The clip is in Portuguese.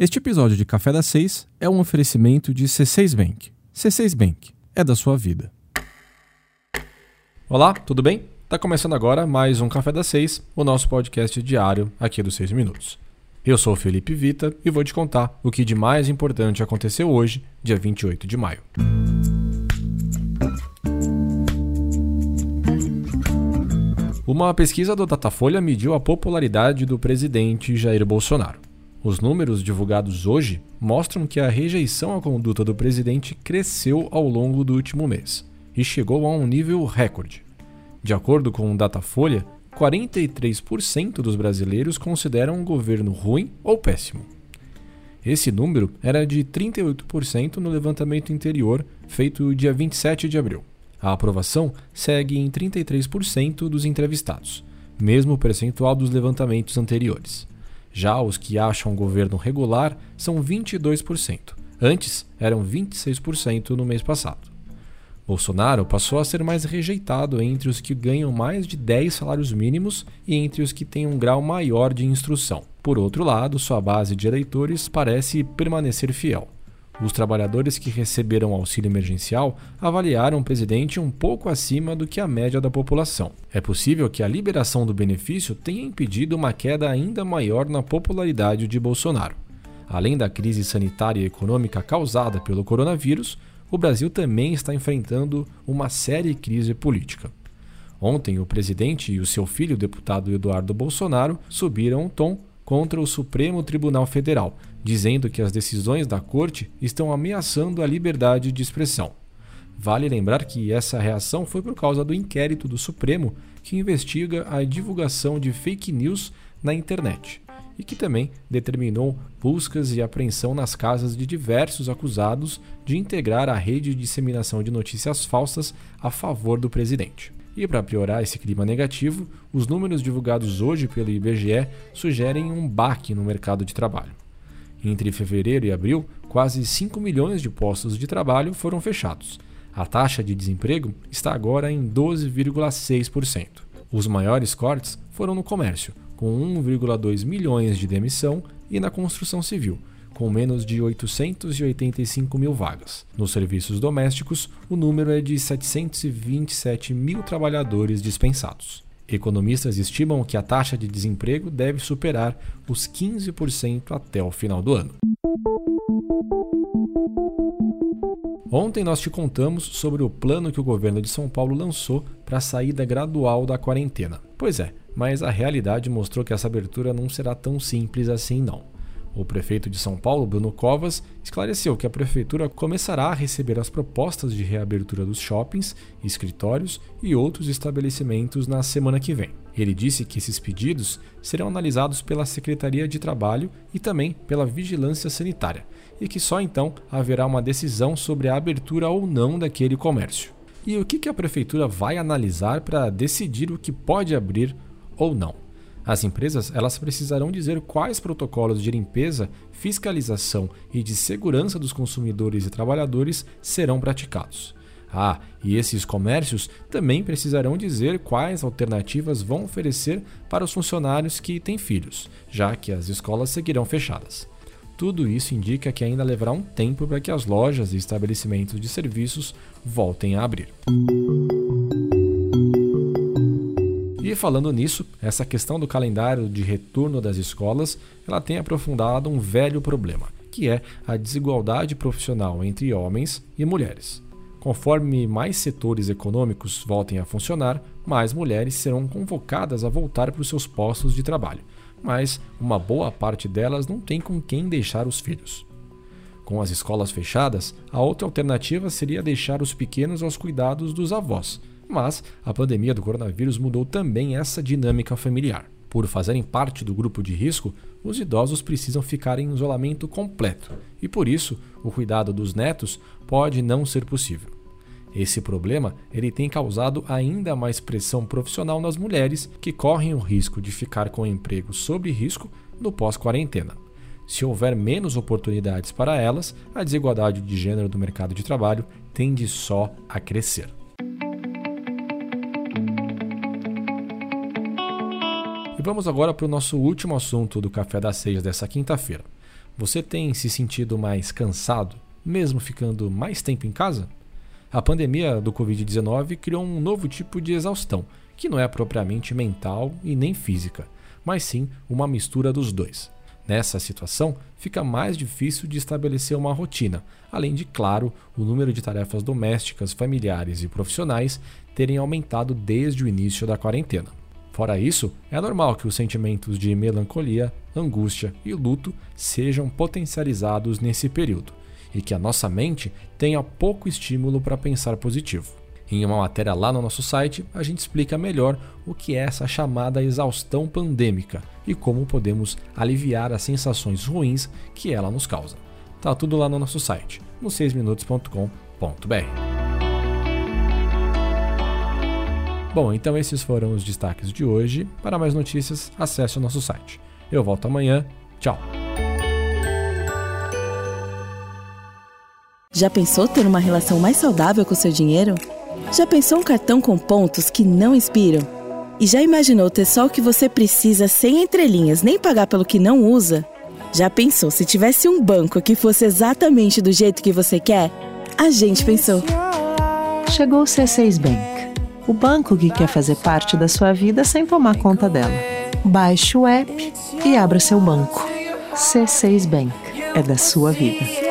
Este episódio de Café das Seis é um oferecimento de C6 Bank. C6 Bank é da sua vida. Olá, tudo bem? Tá começando agora mais um Café das Seis, o nosso podcast diário aqui dos 6 minutos. Eu sou o Felipe Vita e vou te contar o que de mais importante aconteceu hoje, dia 28 de maio. Uma pesquisa do Datafolha mediu a popularidade do presidente Jair Bolsonaro. Os números divulgados hoje mostram que a rejeição à conduta do presidente cresceu ao longo do último mês e chegou a um nível recorde. De acordo com o Datafolha, 43% dos brasileiros consideram o governo ruim ou péssimo. Esse número era de 38% no levantamento anterior feito dia 27 de abril. A aprovação segue em 33% dos entrevistados, mesmo percentual dos levantamentos anteriores. Já os que acham o governo regular são 22%. Antes eram 26% no mês passado. Bolsonaro passou a ser mais rejeitado entre os que ganham mais de 10 salários mínimos e entre os que têm um grau maior de instrução. Por outro lado, sua base de eleitores parece permanecer fiel. Os trabalhadores que receberam auxílio emergencial avaliaram o presidente um pouco acima do que a média da população. É possível que a liberação do benefício tenha impedido uma queda ainda maior na popularidade de Bolsonaro. Além da crise sanitária e econômica causada pelo coronavírus, o Brasil também está enfrentando uma séria crise política. Ontem, o presidente e o seu filho, o deputado Eduardo Bolsonaro, subiram o tom contra o Supremo Tribunal Federal, dizendo que as decisões da Corte estão ameaçando a liberdade de expressão. Vale lembrar que essa reação foi por causa do inquérito do Supremo que investiga a divulgação de fake news na internet e que também determinou buscas e apreensão nas casas de diversos acusados de integrar a rede de disseminação de notícias falsas a favor do presidente. E para piorar esse clima negativo, os números divulgados hoje pelo IBGE sugerem um baque no mercado de trabalho. Entre fevereiro e abril, quase 5 milhões de postos de trabalho foram fechados. A taxa de desemprego está agora em 12,6%. Os maiores cortes foram no comércio, com 1,2 milhões de demissão, e na construção civil, com menos de 885 mil vagas. Nos serviços domésticos, o número é de 727 mil trabalhadores dispensados. Economistas estimam que a taxa de desemprego deve superar os 15% até o final do ano. Ontem nós te contamos sobre o plano que o governo de São Paulo lançou para a saída gradual da quarentena. Pois é, mas a realidade mostrou que essa abertura não será tão simples assim não. O prefeito de São Paulo, Bruno Covas, esclareceu que a prefeitura começará a receber as propostas de reabertura dos shoppings, escritórios e outros estabelecimentos na semana que vem. Ele disse que esses pedidos serão analisados pela Secretaria de Trabalho e também pela Vigilância Sanitária, e que só então haverá uma decisão sobre a abertura ou não daquele comércio. E o que a prefeitura vai analisar para decidir o que pode abrir ou não? As empresas elas precisarão dizer quais protocolos de limpeza, fiscalização e de segurança dos consumidores e trabalhadores serão praticados. Ah, e esses comércios também precisarão dizer quais alternativas vão oferecer para os funcionários que têm filhos, já que as escolas seguirão fechadas. Tudo isso indica que ainda levará um tempo para que as lojas e estabelecimentos de serviços voltem a abrir. E falando nisso, essa questão do calendário de retorno das escolas, ela tem aprofundado um velho problema, que é a desigualdade profissional entre homens e mulheres. Conforme mais setores econômicos voltem a funcionar, mais mulheres serão convocadas a voltar para os seus postos de trabalho, mas uma boa parte delas não tem com quem deixar os filhos. Com as escolas fechadas, a outra alternativa seria deixar os pequenos aos cuidados dos avós, mas a pandemia do coronavírus mudou também essa dinâmica familiar. Por fazerem parte do grupo de risco, os idosos precisam ficar em isolamento completo e, por isso, o cuidado dos netos pode não ser possível. Esse problema ele tem causado ainda mais pressão profissional nas mulheres que correm o risco de ficar com emprego sob risco no pós-quarentena. Se houver menos oportunidades para elas, a desigualdade de gênero do mercado de trabalho tende só a crescer. E vamos agora para o nosso último assunto do Café das Seis dessa quinta-feira. Você tem se sentido mais cansado, mesmo ficando mais tempo em casa? A pandemia do Covid-19 criou um novo tipo de exaustão, que não é propriamente mental e nem física, mas sim uma mistura dos dois. Nessa situação, fica mais difícil de estabelecer uma rotina, além de, claro, o número de tarefas domésticas, familiares e profissionais terem aumentado desde o início da quarentena. Fora isso, é normal que os sentimentos de melancolia, angústia e luto sejam potencializados nesse período e que a nossa mente tenha pouco estímulo para pensar positivo. Em uma matéria lá no nosso site, a gente explica melhor o que é essa chamada exaustão pandêmica e como podemos aliviar as sensações ruins que ela nos causa. Tá tudo lá no nosso site, no 6minutos.com.br. Bom, então esses foram os destaques de hoje. Para mais notícias, acesse o nosso site. Eu volto amanhã. Tchau. Já pensou ter uma relação mais saudável com o seu dinheiro? Já pensou um cartão com pontos que não inspiram? E já imaginou ter só o que você precisa sem entrelinhas, nem pagar pelo que não usa? Já pensou se tivesse um banco que fosse exatamente do jeito que você quer? A gente pensou. Chegou o C6 Bank o banco que quer fazer parte da sua vida sem tomar conta dela. Baixe o app e abra seu banco. C6 Bank é da sua vida.